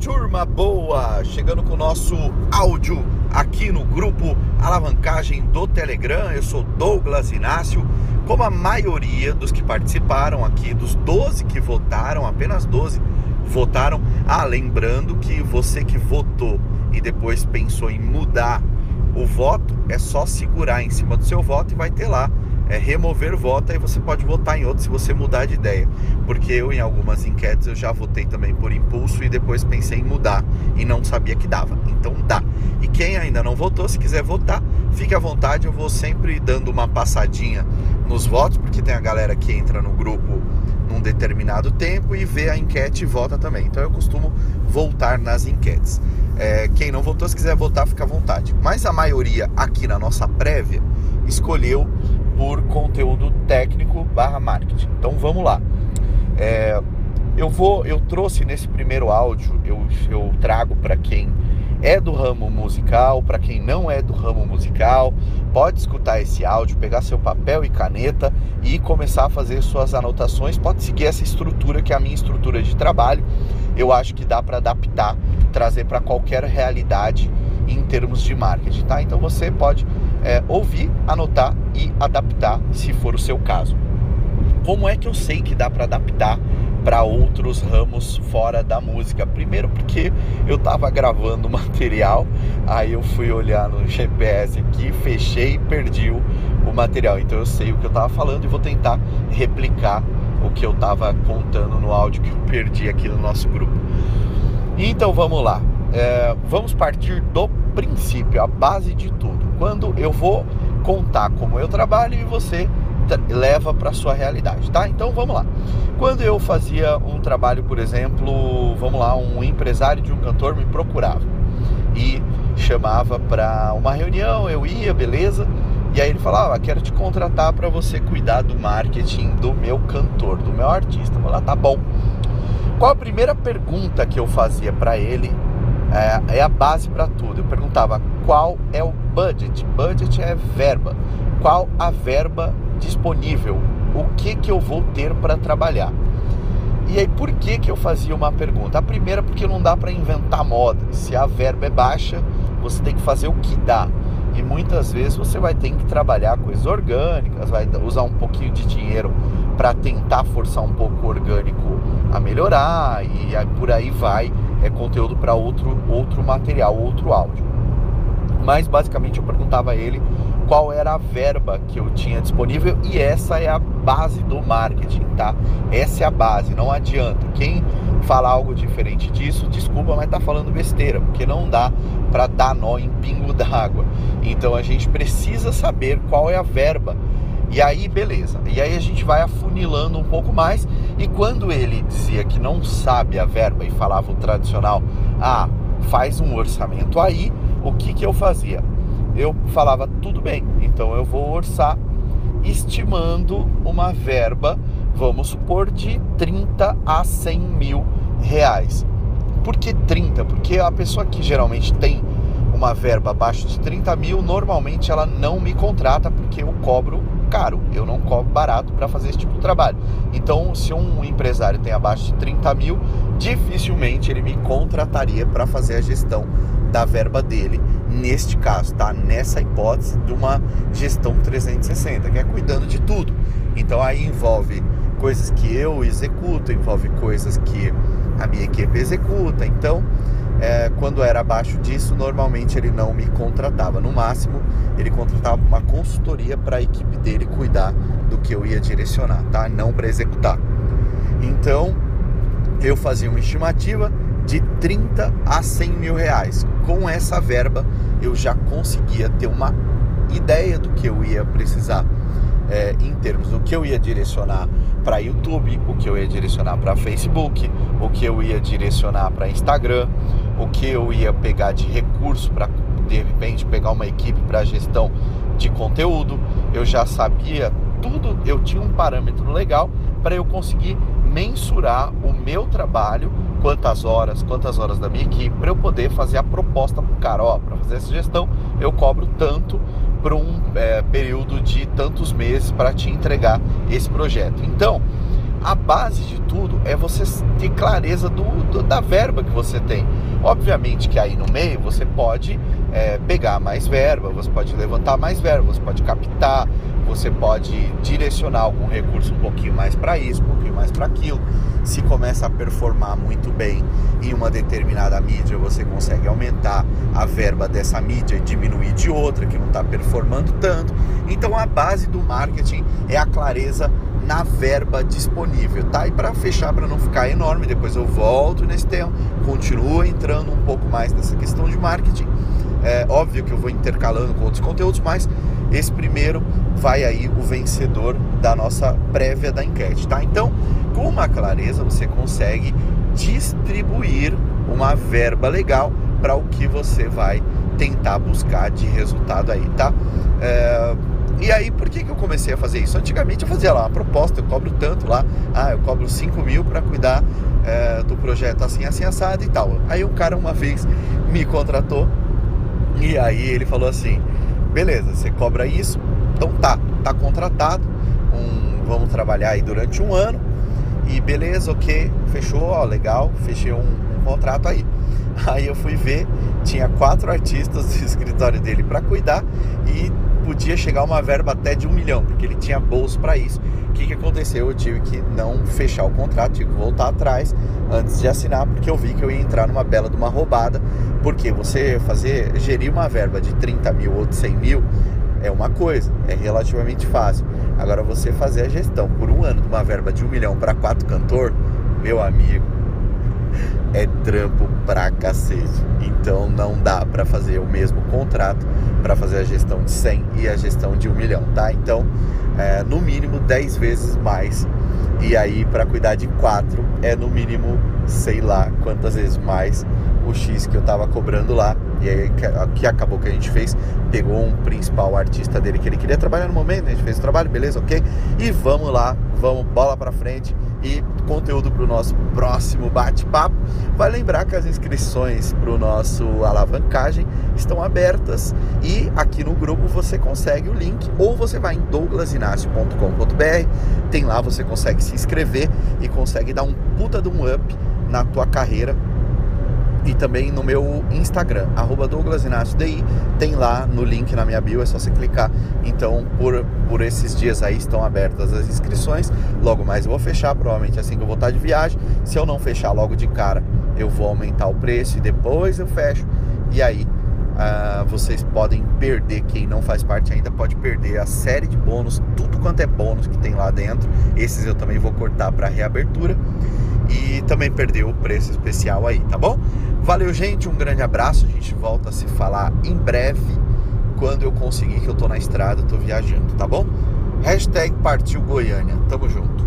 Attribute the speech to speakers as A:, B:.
A: turma boa! Chegando com o nosso áudio aqui no grupo Alavancagem do Telegram. Eu sou Douglas Inácio. Como a maioria dos que participaram aqui, dos 12 que votaram, apenas 12 votaram. Ah, lembrando que você que votou e depois pensou em mudar o voto, é só segurar em cima do seu voto e vai ter lá é remover voto, aí você pode votar em outro se você mudar de ideia. Porque eu, em algumas enquetes, eu já votei também por impulso e depois pensei em mudar e não sabia que dava. Então dá. E quem ainda não votou, se quiser votar, fique à vontade. Eu vou sempre dando uma passadinha nos votos, porque tem a galera que entra no grupo num determinado tempo e vê a enquete e vota também. Então eu costumo voltar nas enquetes. É, quem não votou, se quiser votar, fica à vontade. Mas a maioria aqui na nossa prévia escolheu por conteúdo técnico barra marketing. Então vamos lá. É, eu vou, eu trouxe nesse primeiro áudio, eu, eu trago para quem é do ramo musical, para quem não é do ramo musical, pode escutar esse áudio, pegar seu papel e caneta e começar a fazer suas anotações. Pode seguir essa estrutura que é a minha estrutura de trabalho. Eu acho que dá para adaptar, trazer para qualquer realidade em termos de marketing, tá? Então você pode é, ouvir, anotar e adaptar se for o seu caso. Como é que eu sei que dá para adaptar para outros ramos fora da música? Primeiro porque eu estava gravando material, aí eu fui olhar no GPS aqui, fechei e perdi o, material. Então eu sei o que eu estava falando e vou tentar replicar o que eu estava contando no áudio que eu perdi aqui no nosso grupo. Então vamos lá. É, vamos partir do princípio, a base de tudo. Quando eu vou contar como eu trabalho e você leva para sua realidade, tá? Então vamos lá. Quando eu fazia um trabalho, por exemplo, vamos lá, um empresário de um cantor me procurava e chamava para uma reunião, eu ia, beleza? E aí ele falava: ah, "Quero te contratar para você cuidar do marketing do meu cantor, do meu artista". Eu falava: "Tá bom". Qual a primeira pergunta que eu fazia para ele é, é a base para tudo. Eu perguntava qual é o budget. Budget é verba. Qual a verba disponível? O que que eu vou ter para trabalhar? E aí por que que eu fazia uma pergunta? A primeira porque não dá para inventar moda. Se a verba é baixa, você tem que fazer o que dá. E muitas vezes você vai ter que trabalhar coisas orgânicas, vai usar um pouquinho de dinheiro para tentar forçar um pouco o orgânico a melhorar e por aí vai é conteúdo para outro outro material, outro áudio. Mas basicamente eu perguntava a ele qual era a verba que eu tinha disponível e essa é a base do marketing, tá? Essa é a base, não adianta. Quem fala algo diferente disso, desculpa, mas tá falando besteira, porque não dá para dar nó em pingo d'água. Então a gente precisa saber qual é a verba e aí, beleza. E aí a gente vai afunilando um pouco mais. E quando ele dizia que não sabe a verba e falava o tradicional, ah, faz um orçamento aí, o que, que eu fazia? Eu falava, tudo bem, então eu vou orçar estimando uma verba, vamos supor, de 30 a 100 mil reais. Por que 30? Porque a pessoa que geralmente tem uma verba abaixo de 30 mil, normalmente ela não me contrata porque eu cobro caro, eu não cobro barato para fazer esse tipo de trabalho. Então, se um empresário tem abaixo de 30 mil, dificilmente ele me contrataria para fazer a gestão da verba dele, neste caso, tá? Nessa hipótese de uma gestão 360, que é cuidando de tudo. Então, aí envolve coisas que eu executo, envolve coisas que a minha equipe executa. Então, é, quando era abaixo disso, normalmente ele não me contratava. No máximo, ele contratava uma consultoria para a equipe dele cuidar do que eu ia direcionar, tá? Não para executar. Então, eu fazia uma estimativa de 30 a 100 mil reais. Com essa verba, eu já conseguia ter uma ideia do que eu ia precisar é, em termos do que eu ia direcionar para YouTube, o que eu ia direcionar para Facebook, o que eu ia direcionar para Instagram, o que eu ia pegar de recurso para de repente pegar uma equipe para gestão de conteúdo. Eu já sabia tudo, eu tinha um parâmetro legal para eu conseguir mensurar o meu trabalho, quantas horas, quantas horas da minha equipe, para eu poder fazer a proposta para o cara, ó, para fazer essa gestão, eu cobro tanto para um é, período de tantos meses para te entregar esse projeto. Então, a base de tudo é você ter clareza do, do, da verba que você tem. Obviamente que aí no meio você pode é, pegar mais verba, você pode levantar mais verba, você pode captar, você pode direcionar algum recurso um pouquinho mais para isso, um pouquinho mais para aquilo. Se começa a performar muito bem em uma determinada mídia, você consegue aumentar a verba dessa mídia e diminuir de outra que não está performando tanto. Então a base do marketing é a clareza na verba disponível, tá? E para fechar, para não ficar enorme, depois eu volto nesse tema, continuo entrando um pouco mais nessa questão de marketing. É óbvio que eu vou intercalando com outros conteúdos, mas esse primeiro vai aí o vencedor da nossa prévia da enquete, tá? Então, com uma clareza, você consegue distribuir uma verba legal para o que você vai tentar buscar de resultado aí, tá? É e aí, por que, que eu comecei a fazer isso? Antigamente eu fazia lá uma proposta, eu cobro tanto lá, ah, eu cobro 5 mil para cuidar é, do projeto assim, assim, assado e tal. Aí um cara uma vez me contratou e aí ele falou assim: beleza, você cobra isso, então tá, tá contratado, um, vamos trabalhar aí durante um ano e beleza, ok, fechou, ó, legal, fechei um, um contrato aí. Aí eu fui ver, tinha quatro artistas do escritório dele para cuidar e podia chegar uma verba até de um milhão, porque ele tinha bolso para isso. O que, que aconteceu? Eu tive que não fechar o contrato, tive que voltar atrás antes de assinar, porque eu vi que eu ia entrar numa bela de uma roubada. Porque você fazer, gerir uma verba de 30 mil ou de 100 mil é uma coisa, é relativamente fácil. Agora você fazer a gestão por um ano de uma verba de um milhão para quatro cantor, meu amigo, é trampo pra cacete. Então não dá para fazer o mesmo contrato para fazer a gestão de 100 e a gestão de 1 milhão, tá? Então, é, no mínimo 10 vezes mais. E aí, para cuidar de 4, é no mínimo, sei lá quantas vezes mais o X que eu tava cobrando lá. E aí, que acabou que a gente fez, pegou um principal artista dele que ele queria trabalhar no momento, a gente fez o trabalho, beleza, ok? E vamos lá, vamos bola para frente e conteúdo para o nosso próximo bate-papo. Vai lembrar que as inscrições para o nosso alavancagem estão abertas e aqui no grupo você consegue o link ou você vai em douglasinacio.com.br, tem lá você consegue se inscrever e consegue dar um puta de um up na tua carreira e também no meu Instagram, arroba DI, tem lá no link na minha bio, é só você clicar. Então, por, por esses dias aí estão abertas as inscrições. Logo mais eu vou fechar, provavelmente assim que eu vou estar de viagem. Se eu não fechar logo de cara, eu vou aumentar o preço e depois eu fecho. E aí Uh, vocês podem perder, quem não faz parte ainda pode perder a série de bônus, tudo quanto é bônus que tem lá dentro. Esses eu também vou cortar para reabertura e também perder o preço especial aí, tá bom? Valeu, gente, um grande abraço. A gente volta a se falar em breve quando eu conseguir que eu tô na estrada, tô viajando, tá bom? Hashtag partiu Goiânia. Tamo junto.